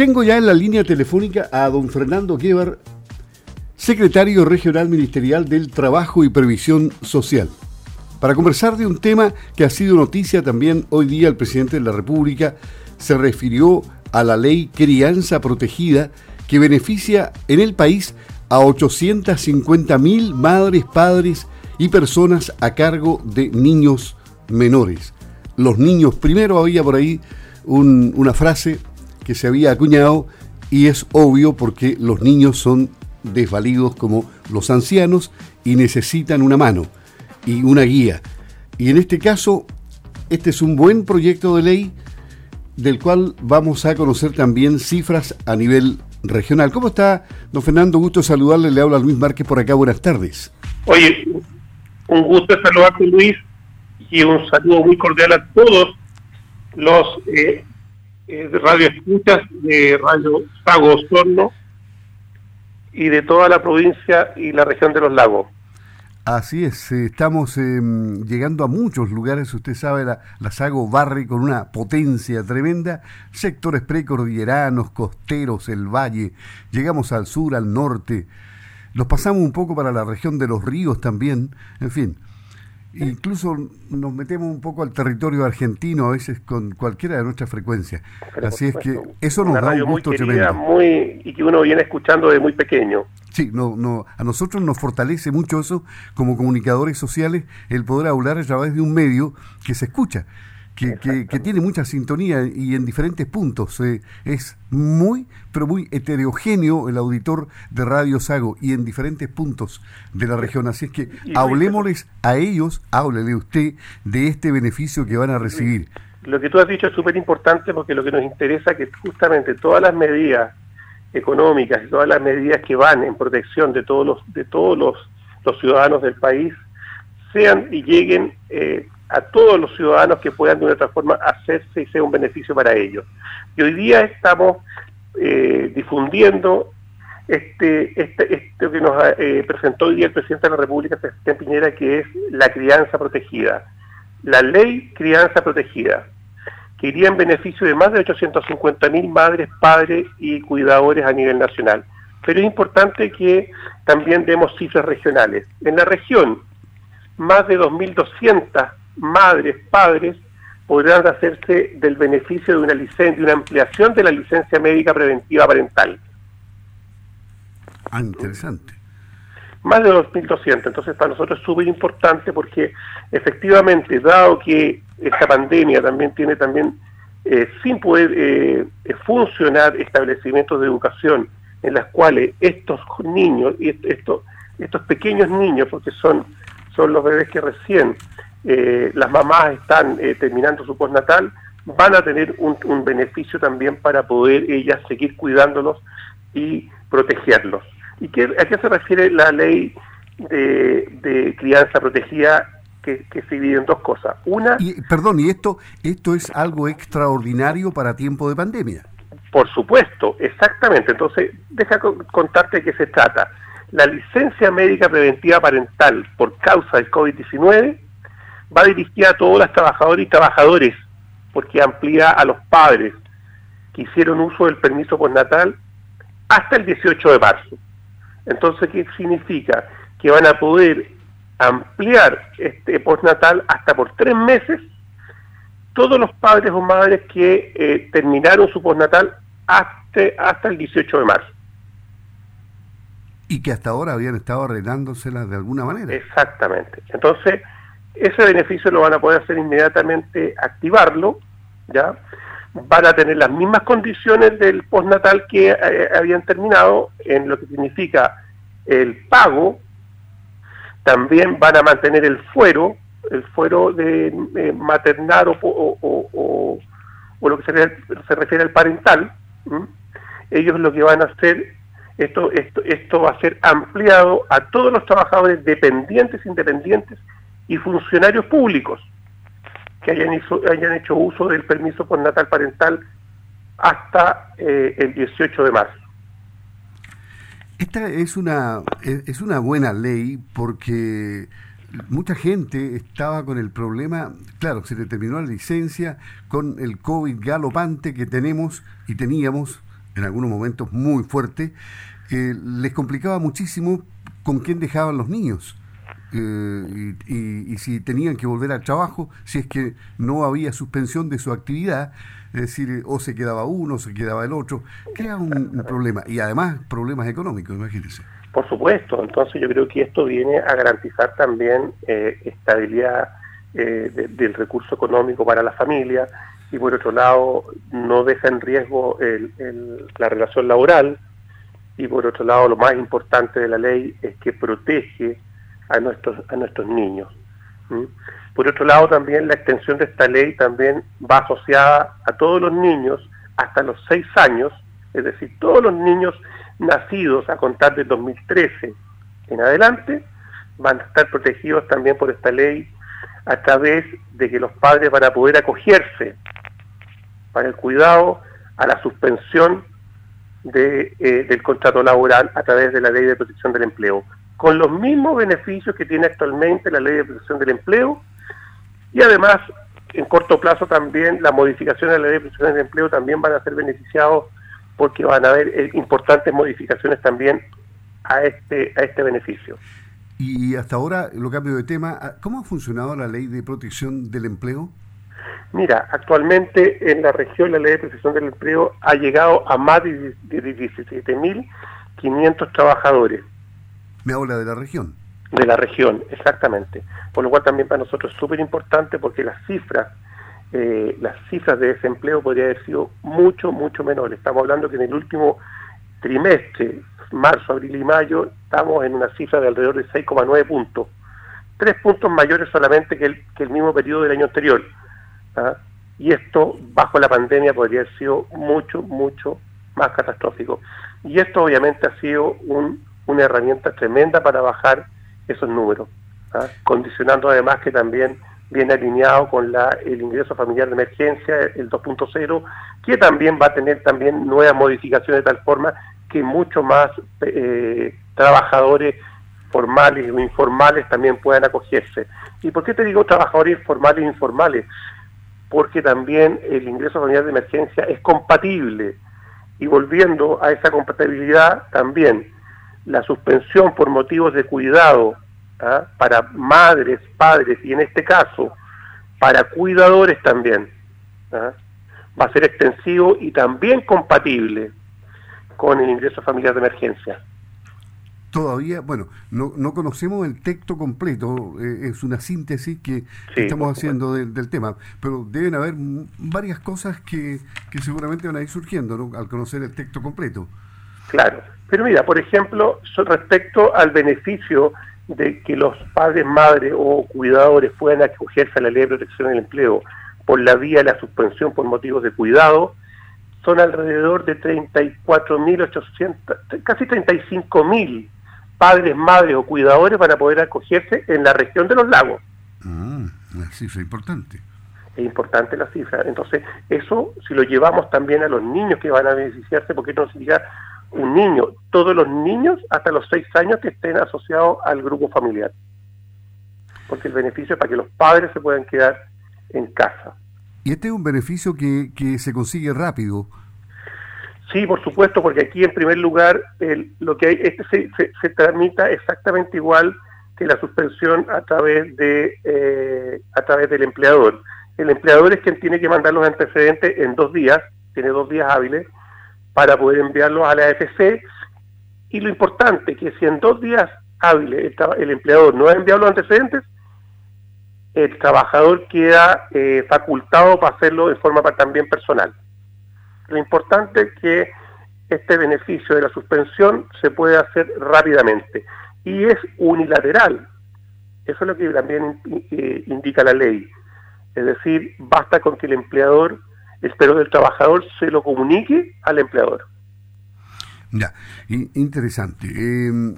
Tengo ya en la línea telefónica a don Fernando Guevar, secretario regional ministerial del Trabajo y Previsión Social, para conversar de un tema que ha sido noticia también hoy día. El presidente de la República se refirió a la ley Crianza Protegida que beneficia en el país a 850 mil madres, padres y personas a cargo de niños menores. Los niños, primero había por ahí una frase que se había acuñado y es obvio porque los niños son desvalidos como los ancianos y necesitan una mano y una guía. Y en este caso, este es un buen proyecto de ley del cual vamos a conocer también cifras a nivel regional. ¿Cómo está, don Fernando? Gusto saludarle. Le habla Luis Márquez por acá. Buenas tardes. Oye, un gusto saludarte, Luis, y un saludo muy cordial a todos los eh, eh, radioescuchas de Radio Sago Osorno y de toda la provincia y la región de los lagos. Así es, eh, estamos em, llegando a muchos lugares, usted sabe, la, la, Sago barre con una potencia tremenda, sectores precordilleranos, costeros, el valle, llegamos al sur, al norte, los pasamos un poco para la región de los ríos también, en fin, Incluso nos metemos un poco al territorio argentino a veces con cualquiera de nuestras frecuencias. Así es que eso nos da un gusto tremendo. Muy, y que uno viene escuchando desde muy pequeño. Sí, no, no, a nosotros nos fortalece mucho eso como comunicadores sociales el poder hablar a través de un medio que se escucha que, tiene mucha sintonía y en diferentes puntos. Eh, es muy, pero muy heterogéneo el auditor de Radio Sago y en diferentes puntos de la región. Así es que hablemosles a ellos, háblele usted de este beneficio que van a recibir. Lo que tú has dicho es súper importante porque lo que nos interesa es que justamente todas las medidas económicas y todas las medidas que van en protección de todos los, de todos los, los ciudadanos del país sean y lleguen eh, a todos los ciudadanos que puedan de una otra forma hacerse y sea un beneficio para ellos. Y hoy día estamos eh, difundiendo este, este, esto que nos eh, presentó hoy día el presidente de la República, Sebastián Piñera, que es la crianza protegida. La ley crianza protegida, que iría en beneficio de más de 850 mil madres, padres y cuidadores a nivel nacional. Pero es importante que también demos cifras regionales. En la región, más de 2.200 madres, padres, podrán hacerse del beneficio de una licencia, de una ampliación de la licencia médica preventiva parental. Ah, interesante. Más de 2.200. Entonces, para nosotros es súper importante porque, efectivamente, dado que esta pandemia también tiene también, eh, sin poder eh, funcionar establecimientos de educación en las cuales estos niños y estos, estos pequeños niños, porque son, son los bebés que recién eh, las mamás están eh, terminando su postnatal, van a tener un, beneficio también para poder ellas seguir cuidándolos y protegerlos. ¿Y qué, a qué se refiere la ley de, crianza protegida que, se divide en dos cosas? Una... Y, perdón, ¿y esto, esto es algo extraordinario para tiempo de pandemia? Por supuesto, exactamente. Entonces, deja contarte de qué se trata. La licencia médica preventiva parental por causa del COVID-19 va dirigida a todos los trabajadores y trabajadores, porque amplía a los padres que hicieron uso del permiso postnatal hasta el 18 de marzo. Entonces, ¿qué significa? Que van a poder ampliar este postnatal hasta por tres meses todos los padres o madres que eh, terminaron su postnatal hasta, hasta el 18 de marzo. Y que hasta ahora habían estado arreglándoselas de alguna manera. Exactamente. Entonces, ese beneficio lo van a poder hacer inmediatamente, activarlo, ¿ya? Van a tener las mismas condiciones del postnatal que eh, habían terminado, en lo que significa el pago, también van a mantener el fuero, el fuero de eh, maternal o, lo que se, refiere al parental. Ellos lo que van a hacer esto, esto, esto va a ser ampliado a todos los trabajadores dependientes, independientes y funcionarios públicos que hayan, hayan hecho uso del permiso por natal parental hasta eh, el 18 de marzo. Esta es una, es una buena ley porque mucha gente estaba con el problema, claro, se le terminó la licencia con el COVID galopante que tenemos y teníamos en algunos momentos muy fuerte, eh, les complicaba muchísimo con quién dejaban los niños. Eh, y, si tenían que volver al trabajo, si es que no había suspensión de su actividad, es decir, o se quedaba uno, o se quedaba el otro, crea un, problema y además problemas económicos, imagínense. Por supuesto, entonces yo creo que esto viene a garantizar también eh, estabilidad eh, del recurso económico para la familia y por otro lado no deja en riesgo la relación laboral y por otro lado lo más importante de la ley es que protege a nuestros, a nuestros niños. Por otro lado, también la extensión de esta ley también va asociada a todos los niños hasta los seis años, es decir, todos los niños nacidos a contar de 2013 en adelante van a estar protegidos también por esta ley a través de que los padres van a poder acogerse para el cuidado a la suspensión de, eh, del contrato laboral a través de la ley de protección del empleo con los mismos beneficios que tiene actualmente la ley de protección del empleo y además en corto plazo también las modificaciones de la ley de protección del empleo también van a ser beneficiados porque van a haber eh, importantes modificaciones también a este a este beneficio. Y hasta ahora, lo cambio de tema, ¿cómo ha funcionado la ley de protección del empleo? Mira, actualmente en la región la ley de protección del empleo ha llegado a más de 17.500 trabajadores. Me habla de la región. De la región, exactamente. Por lo cual también para nosotros es súper importante porque las cifras, eh, las cifras de desempleo podrían haber sido mucho, mucho menores. Estamos hablando que en el último trimestre, marzo, abril y mayo, estamos en una cifra de alrededor de 6,9 puntos. Tres puntos mayores solamente que el, que el mismo periodo del año anterior. ¿ah? Y esto, bajo la pandemia, podría haber sido mucho, mucho más catastrófico. Y esto obviamente ha sido un una herramienta tremenda para bajar esos números, ¿ah? condicionando además que también viene alineado con la, el ingreso familiar de emergencia, el 2.0, que también va a tener también nuevas modificaciones de tal forma que mucho más eh, trabajadores formales o informales también puedan acogerse. ¿Y por qué te digo trabajadores formales e informales? Porque también el ingreso familiar de emergencia es compatible. Y volviendo a esa compatibilidad, también la suspensión por motivos de cuidado ¿ah? para madres, padres y en este caso para cuidadores también ¿ah? va a ser extensivo y también compatible con el ingreso familiar de emergencia. Todavía, bueno, no, no conocemos el texto completo, eh, es una síntesis que, estamos haciendo del, tema, pero deben haber varias cosas que, que seguramente van a ir surgiendo al conocer el texto completo. Claro, pero mira, por ejemplo, respecto al beneficio de que los padres, madres o cuidadores puedan acogerse a la ley de protección del empleo por la vía de la suspensión por motivos de cuidado, son alrededor de 34.800, casi 35.000 padres, madres o cuidadores van a poder acogerse en la región de los lagos. Ah, una cifra importante. Es importante la cifra. Entonces, eso, si lo llevamos también a los niños que van a beneficiarse, porque no significa un niño, todos los niños hasta los seis años que estén asociados al grupo familiar. Porque el beneficio es para que los padres se puedan quedar en casa. ¿Y este es un beneficio que, que se consigue rápido? Sí, por supuesto, porque aquí en primer lugar el, lo que hay, este se, se, tramita exactamente igual que la suspensión a través de eh, a través del empleador. El empleador es quien tiene que mandar los antecedentes en dos días, tiene dos días hábiles, para poder enviarlos a la AFC. Y lo importante que si en dos días hábiles el, empleador no ha enviado los antecedentes, el trabajador queda eh, facultado para hacerlo de forma también personal. Lo importante es que este beneficio de la suspensión se puede hacer rápidamente y es unilateral. Eso es lo que también eh, indica la ley. Es decir, basta con que el empleador espero que el trabajador se lo comunique al empleador. Ya, interesante. Em,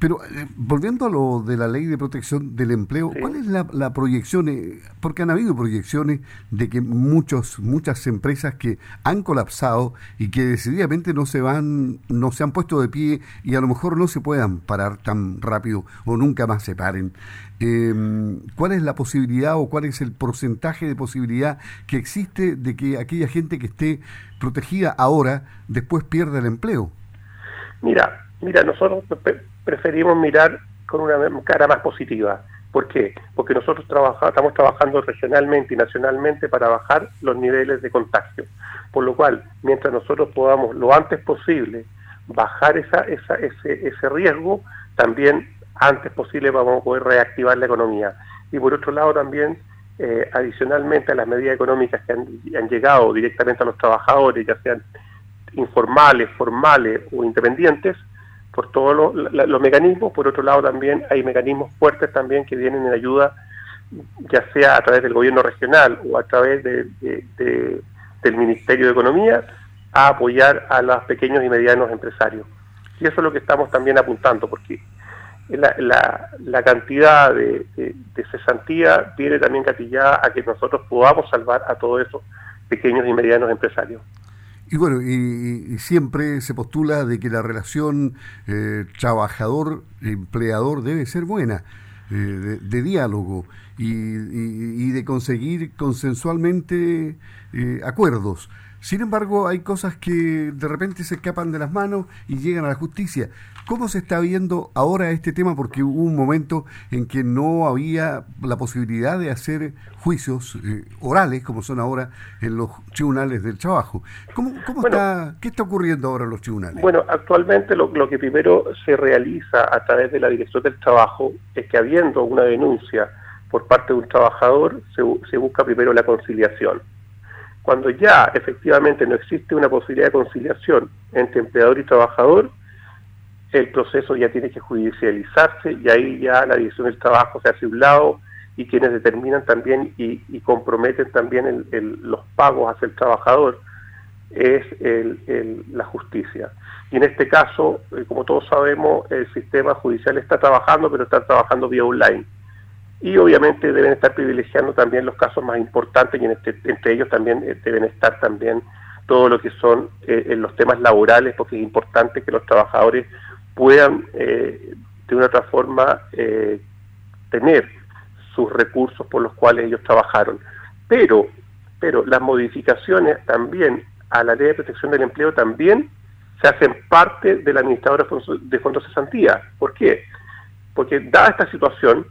Pero eh, volviendo a lo de la ley de protección del empleo, ¿cuál es la, proyección? Eh, porque han habido proyecciones de que muchos, muchas empresas que han colapsado y que decididamente no se van, no se han puesto de pie y a lo mejor no se puedan parar tan rápido o nunca más se paren. Em, ¿Cuál es la posibilidad o cuál es el porcentaje de posibilidad que existe de que aquella gente que esté protegida ahora después pierda el empleo? Mira, mira, nosotros preferimos mirar con una cara más positiva. ¿Por qué? Porque nosotros estamos trabajando regionalmente y nacionalmente para bajar los niveles de contagio. Por lo cual, mientras nosotros podamos lo antes posible bajar esa, esa, ese, ese riesgo, también antes posible vamos a poder reactivar la economía. Y por otro lado también, eh, adicionalmente a las medidas económicas que han, llegado directamente a los trabajadores, ya sean informales, formales o independientes, por todos los mecanismos, por otro lado también hay mecanismos fuertes también que vienen en ayuda, ya sea a través del gobierno regional o a través del Ministerio de Economía, a apoyar a los pequeños y medianos empresarios. Y eso es lo que estamos también apuntando, porque la, cantidad de, cesantía viene también catillada a que nosotros podamos salvar a todos esos pequeños y medianos empresarios. Y bueno, y, siempre se postula de que la relación eh, trabajador-empleador debe ser buena, eh, de, diálogo y, de conseguir consensualmente eh, acuerdos. Sin embargo, hay cosas que de repente se escapan de las manos y llegan a la justicia. ¿Cómo se está viendo ahora este tema? Porque hubo un momento en que no había la posibilidad de hacer juicios eh, orales, como son ahora en los tribunales del trabajo. ¿Cómo, está, ¿Qué está ocurriendo ahora en los tribunales? Bueno, actualmente lo, lo que primero se realiza a través de la Dirección del Trabajo es que habiendo una denuncia por parte de un trabajador, se, se busca primero la conciliación cuando ya efectivamente no existe una posibilidad de conciliación entre empleador y trabajador, el proceso ya tiene que judicializarse y ahí ya la división del trabajo se hace un y quienes determinan también y, comprometen también los pagos hacia el trabajador es la justicia. Y en este caso, eh, como todos sabemos, el sistema judicial está trabajando, pero está trabajando vía online y obviamente deben estar privilegiando también los casos más importantes y en este, entre ellos también eh, deben estar también todo lo que son eh, los temas laborales porque es importante que los trabajadores puedan eh, de una otra forma tener sus recursos por los cuales ellos trabajaron pero pero las modificaciones también a la ley de protección del empleo también se hacen parte de la administradora de fondos de cesantía ¿por qué? porque dada esta situación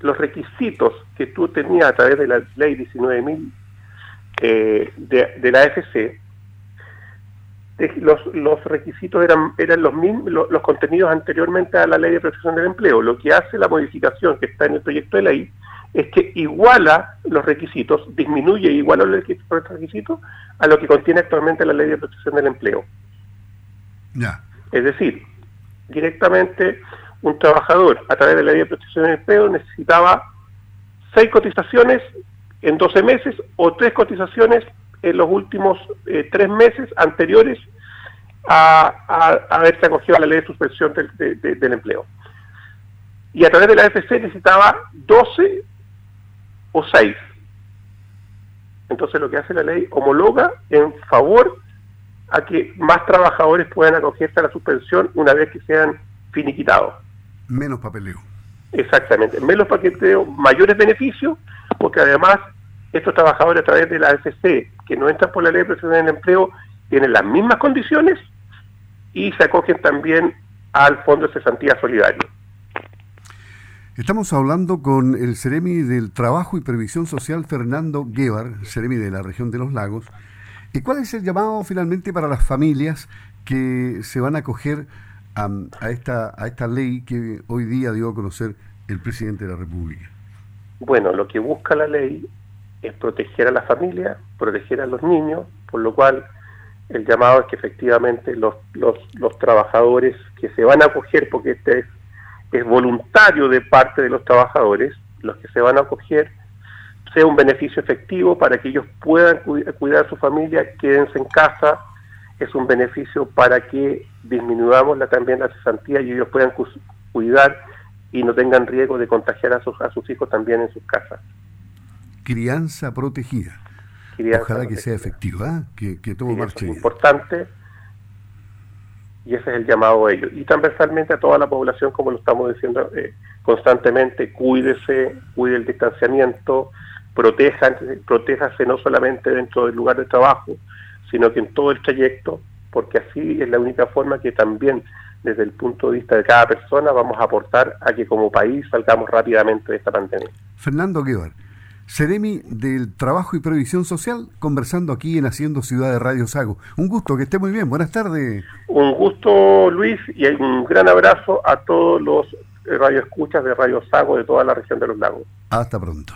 los requisitos que tú tenías a través de la ley 19.000 eh, de, la AFC, los, los requisitos eran, eran los mismos, los, contenidos anteriormente a la ley de protección del empleo. Lo que hace la modificación que está en el proyecto de ley es que iguala los requisitos, disminuye e iguala los requisitos a lo que contiene actualmente la ley de protección del empleo. Ya. Es decir, directamente un trabajador a través de la ley de protección del empleo necesitaba seis cotizaciones en 12 meses o tres cotizaciones en los últimos eh, tres meses anteriores a, haberse acogido a la ley de suspensión del, empleo. Y a través de la AFC necesitaba 12 o 6. Entonces lo que hace la ley homologa en favor a que más trabajadores puedan acogerse a la suspensión una vez que sean finiquitados menos papeleo. Exactamente, menos papeleo, mayores beneficios, porque además estos trabajadores a través de la AFC, que no entran por la ley de protección del empleo, tienen las mismas condiciones y se acogen también al Fondo de Cesantía Solidario. Estamos hablando con el Ceremi del Trabajo y Previsión Social, Fernando Guevar, Ceremi de la región de los lagos. ¿Y cuál es el llamado finalmente para las familias que se van a acoger a, esta, a esta ley que hoy día dio a conocer el presidente de la República? Bueno, lo que busca la ley es proteger a la familia, proteger a los niños, por lo cual el llamado es que efectivamente los, los, trabajadores que se van a acoger, porque este es, es voluntario de parte de los trabajadores, los que se van a acoger, sea un beneficio efectivo para que ellos puedan cuidar a su familia, quédense en casa, es un beneficio para que disminuyamos la, también la cesantía y ellos puedan cuidar y no tengan riesgo de contagiar a sus, a sus hijos también en sus casas. Crianza protegida. Ojalá que sea efectiva, ¿eh? que, todo marche es importante y ese es el llamado a ellos. Y transversalmente a toda la población, como lo estamos diciendo eh, constantemente, cuídese, cuide el distanciamiento, protejan, protéjase no solamente dentro del lugar de trabajo, sino que en todo el trayecto, porque así es la única forma que también desde el punto de vista de cada persona vamos a aportar a que como país salgamos rápidamente de esta pandemia. Fernando Guevara, Seremi del Trabajo y Previsión Social, conversando aquí en Haciendo Ciudad de Radio Sago. Un gusto, que esté muy bien. Buenas tardes. Un gusto, Luis, y un gran abrazo a todos los radioescuchas de Radio Sago de toda la región de los lagos. Hasta pronto.